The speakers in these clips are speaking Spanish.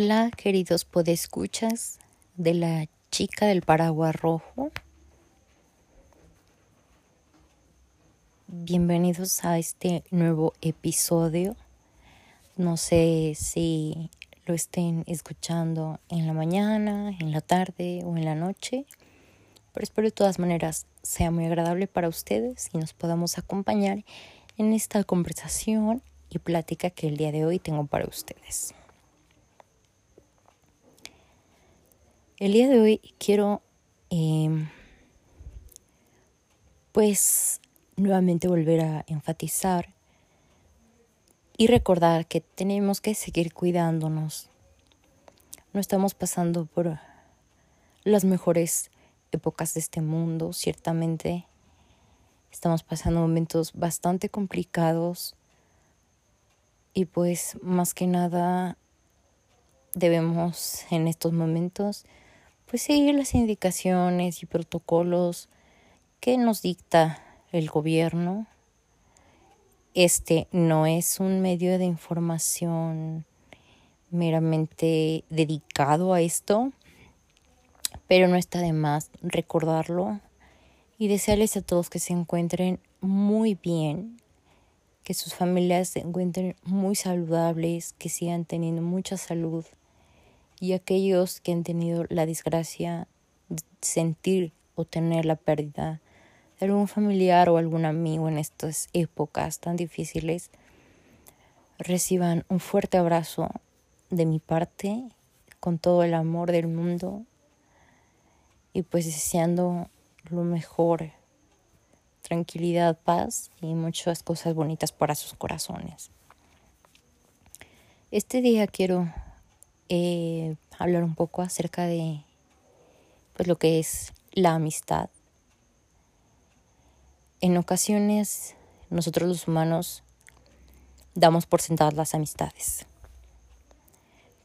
Hola, queridos podescuchas de la chica del paraguas rojo. Bienvenidos a este nuevo episodio. No sé si lo estén escuchando en la mañana, en la tarde o en la noche, pero espero de todas maneras sea muy agradable para ustedes y nos podamos acompañar en esta conversación y plática que el día de hoy tengo para ustedes. El día de hoy quiero em, pues nuevamente volver a enfatizar y recordar que tenemos que seguir cuidándonos. No estamos pasando por las mejores épocas de este mundo, ciertamente. Estamos pasando momentos bastante complicados y pues más que nada debemos en estos momentos pues seguir las indicaciones y protocolos que nos dicta el gobierno. Este no es un medio de información meramente dedicado a esto, pero no está de más recordarlo y desearles a todos que se encuentren muy bien, que sus familias se encuentren muy saludables, que sigan teniendo mucha salud y aquellos que han tenido la desgracia de sentir o tener la pérdida de algún familiar o algún amigo en estas épocas tan difíciles, reciban un fuerte abrazo de mi parte con todo el amor del mundo y pues deseando lo mejor, tranquilidad, paz y muchas cosas bonitas para sus corazones. Este día quiero eh, hablar un poco acerca de pues lo que es la amistad. En ocasiones nosotros los humanos damos por sentadas las amistades.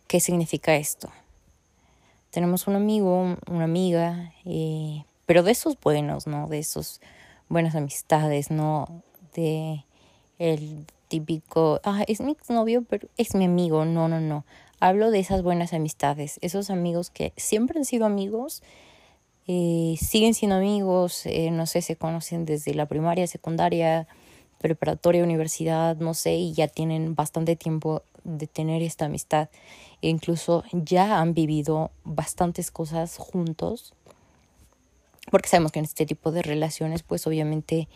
¿Qué significa esto? Tenemos un amigo, una amiga, eh, pero de esos buenos, ¿no? De esos buenas amistades, ¿no? De el típico, ah, es mi novio, pero es mi amigo. No, no, no. Hablo de esas buenas amistades, esos amigos que siempre han sido amigos, eh, siguen siendo amigos, eh, no sé, se conocen desde la primaria, secundaria, preparatoria, universidad, no sé, y ya tienen bastante tiempo de tener esta amistad. E incluso ya han vivido bastantes cosas juntos, porque sabemos que en este tipo de relaciones, pues obviamente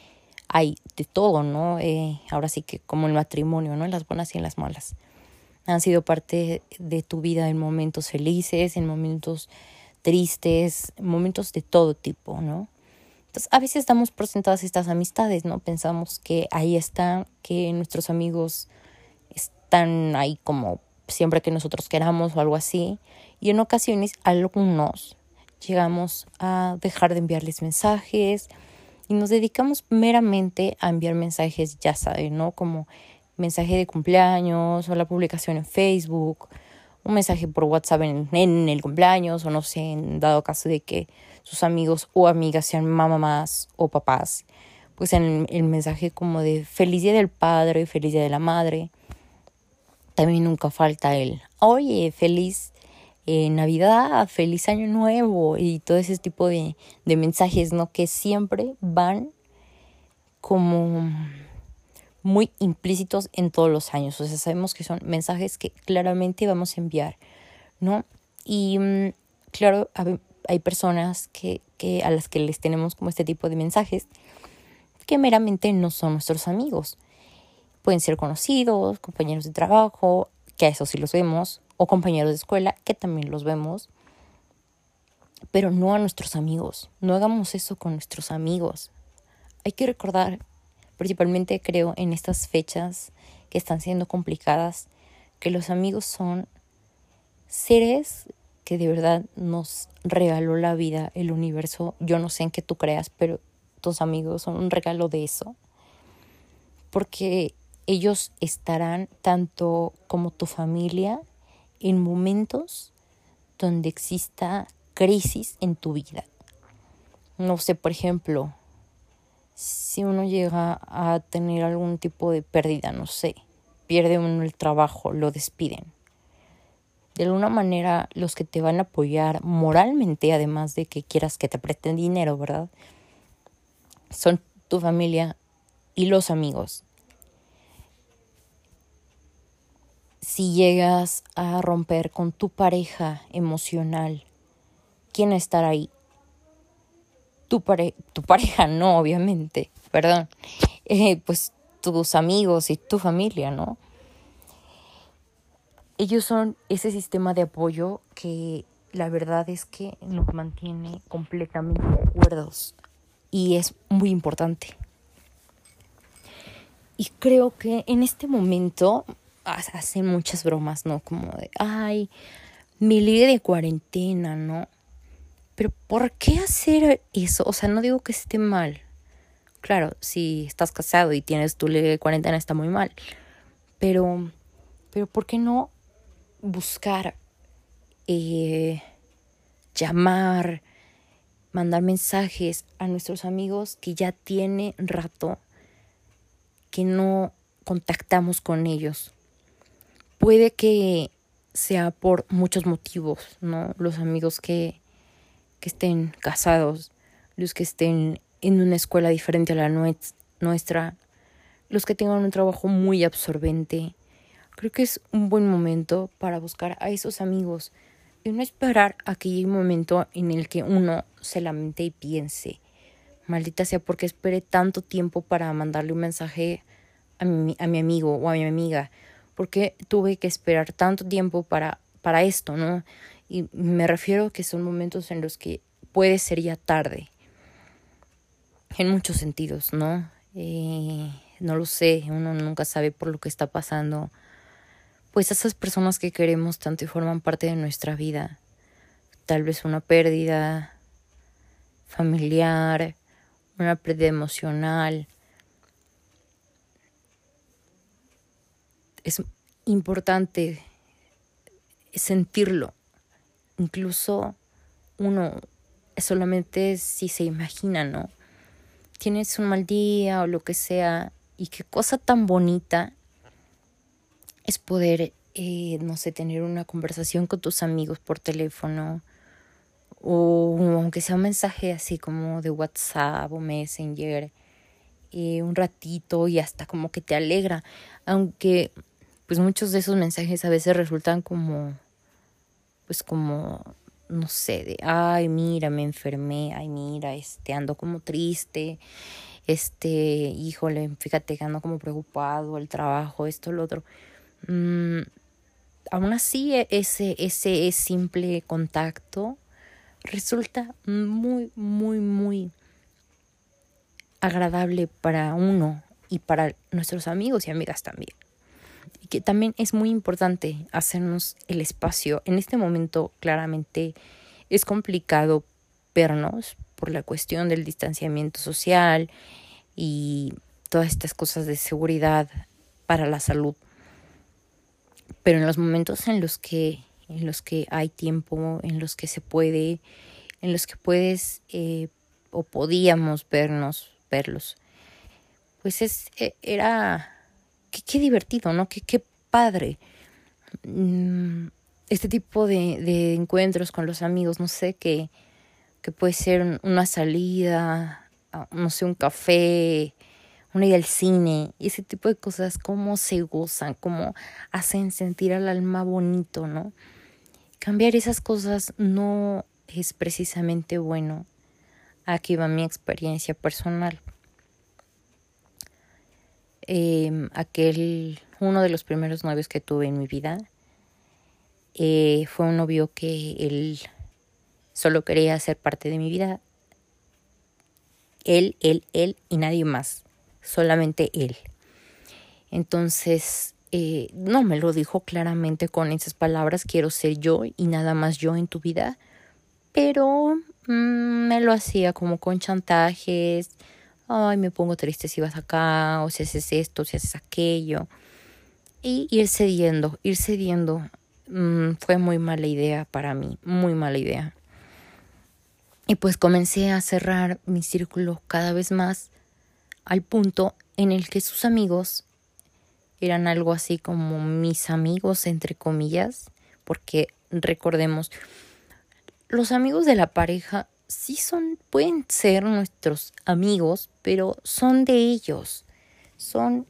hay de todo, ¿no? Eh, ahora sí que como el matrimonio, ¿no? En las buenas y en las malas han sido parte de tu vida en momentos felices, en momentos tristes, momentos de todo tipo, ¿no? Entonces, a veces damos por sentadas estas amistades, ¿no? Pensamos que ahí están, que nuestros amigos están ahí como siempre que nosotros queramos o algo así. Y en ocasiones, algunos llegamos a dejar de enviarles mensajes y nos dedicamos meramente a enviar mensajes, ya saben, ¿no? Como mensaje de cumpleaños o la publicación en Facebook, un mensaje por WhatsApp en, el cumpleaños o no sé, en dado caso de que sus amigos o amigas sean mamás o papás, pues en el, mensaje como de feliz día del padre, feliz día de la madre. También nunca falta el, oye, feliz eh, Navidad, feliz año nuevo y todo ese tipo de, de mensajes, ¿no? Que siempre van como muy implícitos en todos los años. O sea, sabemos que son mensajes que claramente vamos a enviar, ¿no? Y mm, claro, hay personas que, que a las que les tenemos como este tipo de mensajes que meramente no son nuestros amigos. Pueden ser conocidos, compañeros de trabajo, que a eso sí los vemos, o compañeros de escuela, que también los vemos, pero no a nuestros amigos. No hagamos eso con nuestros amigos. Hay que recordar Principalmente creo en estas fechas que están siendo complicadas, que los amigos son seres que de verdad nos regaló la vida, el universo. Yo no sé en qué tú creas, pero tus amigos son un regalo de eso. Porque ellos estarán tanto como tu familia en momentos donde exista crisis en tu vida. No sé, por ejemplo, si uno llega a tener algún tipo de pérdida, no sé, pierde uno el trabajo, lo despiden. de alguna manera los que te van a apoyar moralmente, además de que quieras que te presten dinero, ¿verdad? Son tu familia y los amigos. Si llegas a romper con tu pareja emocional, ¿quién estará ahí? Tu, tu pareja, no, obviamente, perdón. Eh, pues tus amigos y tu familia, ¿no? ellos son ese sistema de apoyo que la verdad es que nos mantiene completamente acuerdos y es muy importante. Y creo que en este momento hacen muchas bromas, ¿no? Como de, ay, mi ligue de cuarentena, ¿no? Pero ¿por qué hacer eso? O sea, no digo que esté mal. Claro, si estás casado y tienes tu ligue de cuarentena está muy mal. Pero, pero ¿por qué no buscar, eh, llamar, mandar mensajes a nuestros amigos que ya tiene rato que no contactamos con ellos. Puede que sea por muchos motivos, ¿no? Los amigos que, estén casados, los que estén en una escuela diferente a la nuestra, los que tengan un trabajo muy absorbente, Creo que es un buen momento para buscar a esos amigos. Y no esperar a que llegue momento en el que uno se lamente y piense, maldita sea porque esperé tanto tiempo para mandarle un mensaje a mi, a mi amigo o a mi amiga, porque tuve que esperar tanto tiempo para, para esto, ¿no? Y me refiero a que son momentos en los que puede ser ya tarde, en muchos sentidos, ¿no? Eh, no lo sé, uno nunca sabe por lo que está pasando pues esas personas que queremos tanto y forman parte de nuestra vida. Tal vez una pérdida familiar, una pérdida emocional. Es importante sentirlo. Incluso uno solamente si se imagina, ¿no? Tienes un mal día o lo que sea y qué cosa tan bonita es poder, eh, no sé, tener una conversación con tus amigos por teléfono o aunque sea un mensaje así como de WhatsApp o Messenger, eh, un ratito y hasta como que te alegra, aunque pues muchos de esos mensajes a veces resultan como, pues como, no sé, de, ay, mira, me enfermé, ay, mira, este, ando como triste, este, híjole, fíjate, ando como preocupado, el trabajo, esto, lo otro. Mm, aún así, e, ese, ese simple contacto resulta muy, muy, muy agradable para uno y para nuestros amigos y amigas también. Que también es muy importante hacernos el espacio. En este momento claramente es complicado vernos por la cuestión del distanciamiento social y todas estas cosas de seguridad para la salud pero en los momentos en los que en los que hay tiempo, en los que se puede, en los que puedes eh, o podíamos vernos, verlos, pues es e, era qué, divertido, ¿no? Qué, qué padre. Mm, este tipo de, de encuentros con los amigos, no sé, que, que puede ser una salida, no sé, un café, una idea al cine, ese tipo de cosas, cómo se gozan, cómo hacen sentir al alma bonito, ¿no? Cambiar esas cosas no es precisamente bueno. Aquí va mi experiencia personal. Em, aquel, uno de los primeros novios que tuve en mi vida, eh, fue un novio que él solo quería ser parte de mi vida. Él, él, él y nadie más solamente él. Entonces, eh, no me lo dijo claramente con esas palabras, quiero ser yo y nada más yo en tu vida, pero mm, me lo hacía como con chantajes, ay, me pongo triste si vas acá, o si haces esto, si haces aquello, y ir cediendo, ir cediendo, mm, fue muy mala idea para mí, muy mala idea. Y pues comencé a cerrar mi círculo cada vez más al punto en el que sus amigos eran algo así como mis amigos, entre comillas, porque recordemos, los amigos de la pareja sí son, pueden ser nuestros amigos, pero son de ellos, son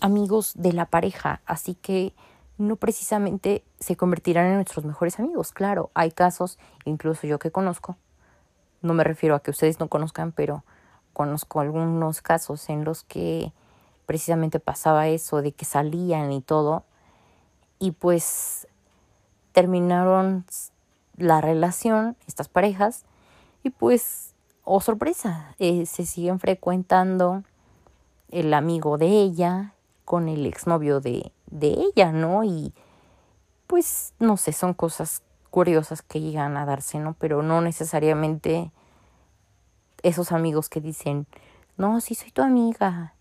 amigos de la pareja, así que no precisamente se convertirán en nuestros mejores amigos. Claro, hay casos, incluso yo que conozco, no me refiero a que ustedes no conozcan, pero conozco algunos casos en los que precisamente pasaba eso de que salían y todo, y pues terminaron la relación, estas parejas, y pues, oh sorpresa, eh, se siguen frecuentando el amigo de ella con el exnovio de, de ella, ¿no? Y pues, no sé, son cosas curiosas que llegan a darse, ¿no? Pero no necesariamente esos amigos que dicen, no, sí soy tu amiga,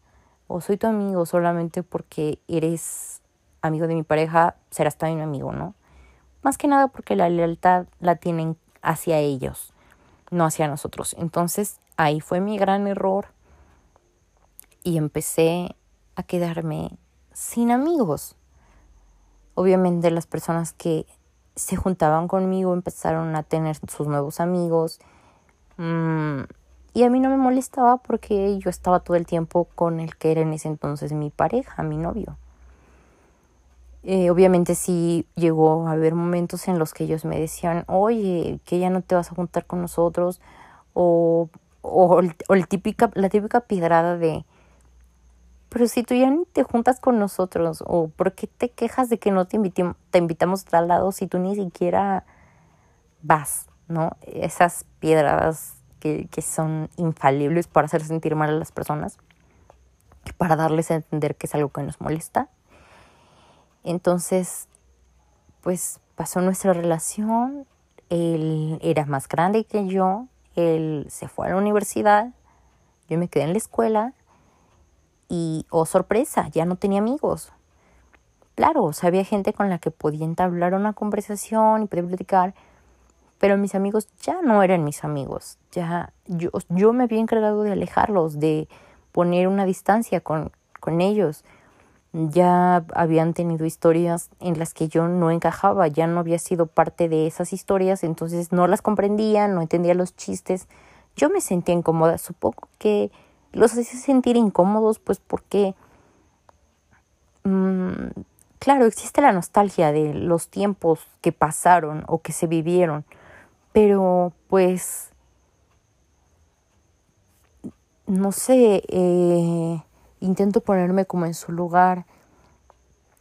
o soy tu amigo solamente porque eres amigo de mi pareja, serás también mi amigo, ¿no? Más que nada porque la lealtad la tienen hacia ellos, no hacia nosotros. Entonces ahí fue mi gran error y empecé a quedarme sin amigos. Obviamente las personas que se juntaban conmigo empezaron a tener sus nuevos amigos. Mm, y a mí no me molestaba porque yo estaba todo el tiempo con el que era en ese entonces mi pareja, mi novio. Eh, obviamente sí llegó a haber momentos en los que ellos me decían, oye, que ya no te vas a juntar con nosotros, o, o, el típica, la típica piedrada de, pero si tú ya ni te juntas con nosotros, o ¿por qué te quejas de que no te, te invitamos a tal lado si tú ni siquiera vas, ¿no? Esas piedradas que, que son infalibles para hacer sentir mal a las personas, para darles a entender que es algo que nos molesta entonces, pues pasó nuestra relación, él era más grande que yo, él se fue a la universidad, yo me quedé en la escuela y, oh sorpresa, ya no tenía amigos. Claro, sabía gente con la que podía entablar una conversación y poder platicar, pero mis amigos ya no eran mis amigos. Ya yo, yo me había encargado de alejarlos, de poner una distancia con, con ellos ya habían tenido historias en las que yo no encajaba, ya no había sido parte de esas historias, entonces no las comprendía, no entendía los chistes. Yo me sentía incómoda, supongo que los hacía sentir incómodos, pues porque, mm, claro, existe la nostalgia de los tiempos que pasaron o que se vivieron, pero pues, no sé, eh, intento ponerme como en su lugar.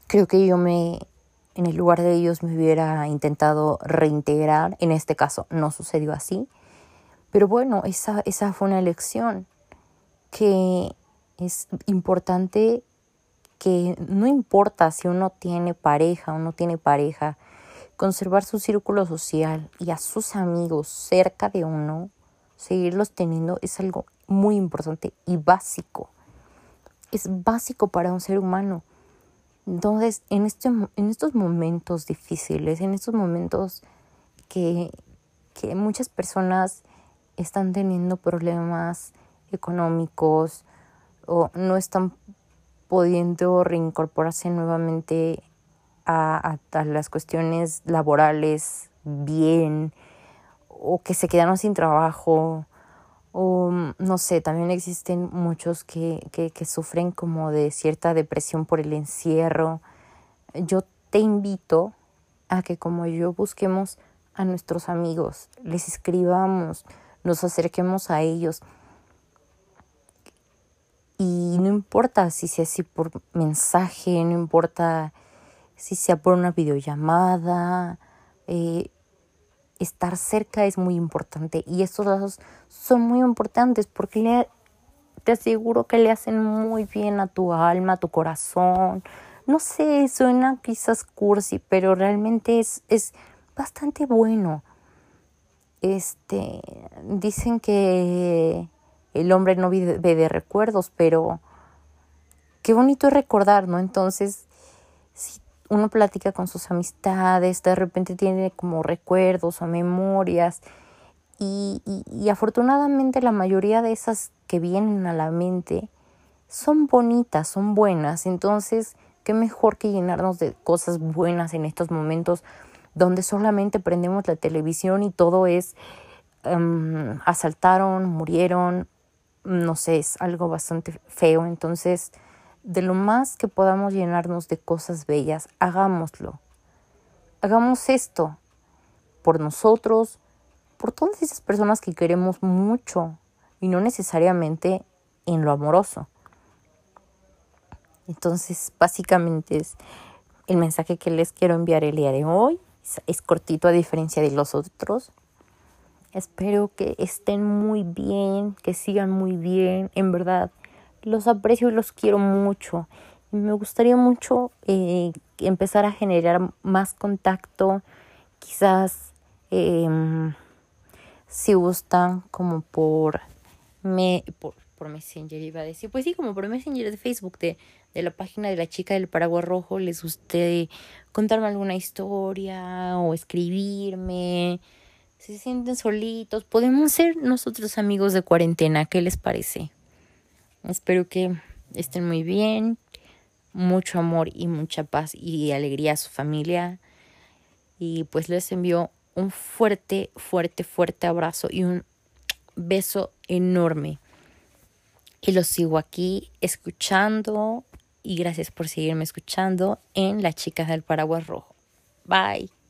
Creo que yo me, en el lugar de ellos, me hubiera intentado reintegrar. En este caso no sucedió así. Pero bueno, esa, esa fue una elección que es importante que no importa si uno tiene pareja o no tiene pareja, conservar su círculo social y a sus amigos cerca de uno, seguirlos teniendo es algo muy importante y básico es básico para un ser humano. Entonces, en, este, en estos momentos difíciles, en estos momentos que, que muchas personas están teniendo problemas económicos o no están pudiendo reincorporarse nuevamente a, a, las cuestiones laborales bien o que se quedaron sin trabajo o mm, no sé, también existen muchos que, que, que sufren como de cierta depresión por el encierro. Yo te invito a que como yo busquemos a nuestros amigos, les escribamos, nos acerquemos a ellos. Y no importa si sea así por mensaje, no importa si sea por una videollamada, eh, estar cerca es muy importante y estos lazos son muy importantes porque le, te aseguro que le hacen muy bien a tu alma, a tu corazón. No sé, suena quizás cursi, pero realmente es, es bastante bueno. Este, dicen que el hombre no vive de recuerdos, pero qué bonito es recordar, ¿no? Entonces, uno platica con sus amistades, de repente tiene como recuerdos o memorias y, y, afortunadamente la mayoría de esas que vienen a la mente son bonitas, son buenas, entonces qué mejor que llenarnos de cosas buenas en estos momentos donde solamente prendemos la televisión y todo es em, asaltaron, murieron, no sé, es algo bastante feo. Entonces, de lo más que podamos llenarnos de cosas bellas, hagámoslo. Hagamos esto por nosotros, por todas esas personas que queremos mucho y no necesariamente en lo amoroso. Entonces, básicamente es el mensaje que les quiero enviar el día de hoy. Es cortito a diferencia de los otros. Espero que estén muy bien, que sigan muy bien. En verdad, los aprecio y los quiero mucho. Me gustaría mucho eh, empezar a generar más contacto. Quizás em, si gustan como por, me, por, por Messenger iba a decir. Pues sí, como por Messenger de Facebook, de, de la página de la chica del paraguas rojo. Les guste contarme alguna historia o escribirme se sienten solitos, podemos ser nosotros amigos de cuarentena. ¿Qué les parece? Espero que estén muy bien. Mucho amor y mucha paz y alegría a su familia. Y pues les envío un fuerte, fuerte, fuerte abrazo y un beso enorme. Y los sigo aquí escuchando. Y gracias por seguirme escuchando en Las Chicas del Paraguas Rojo. Bye.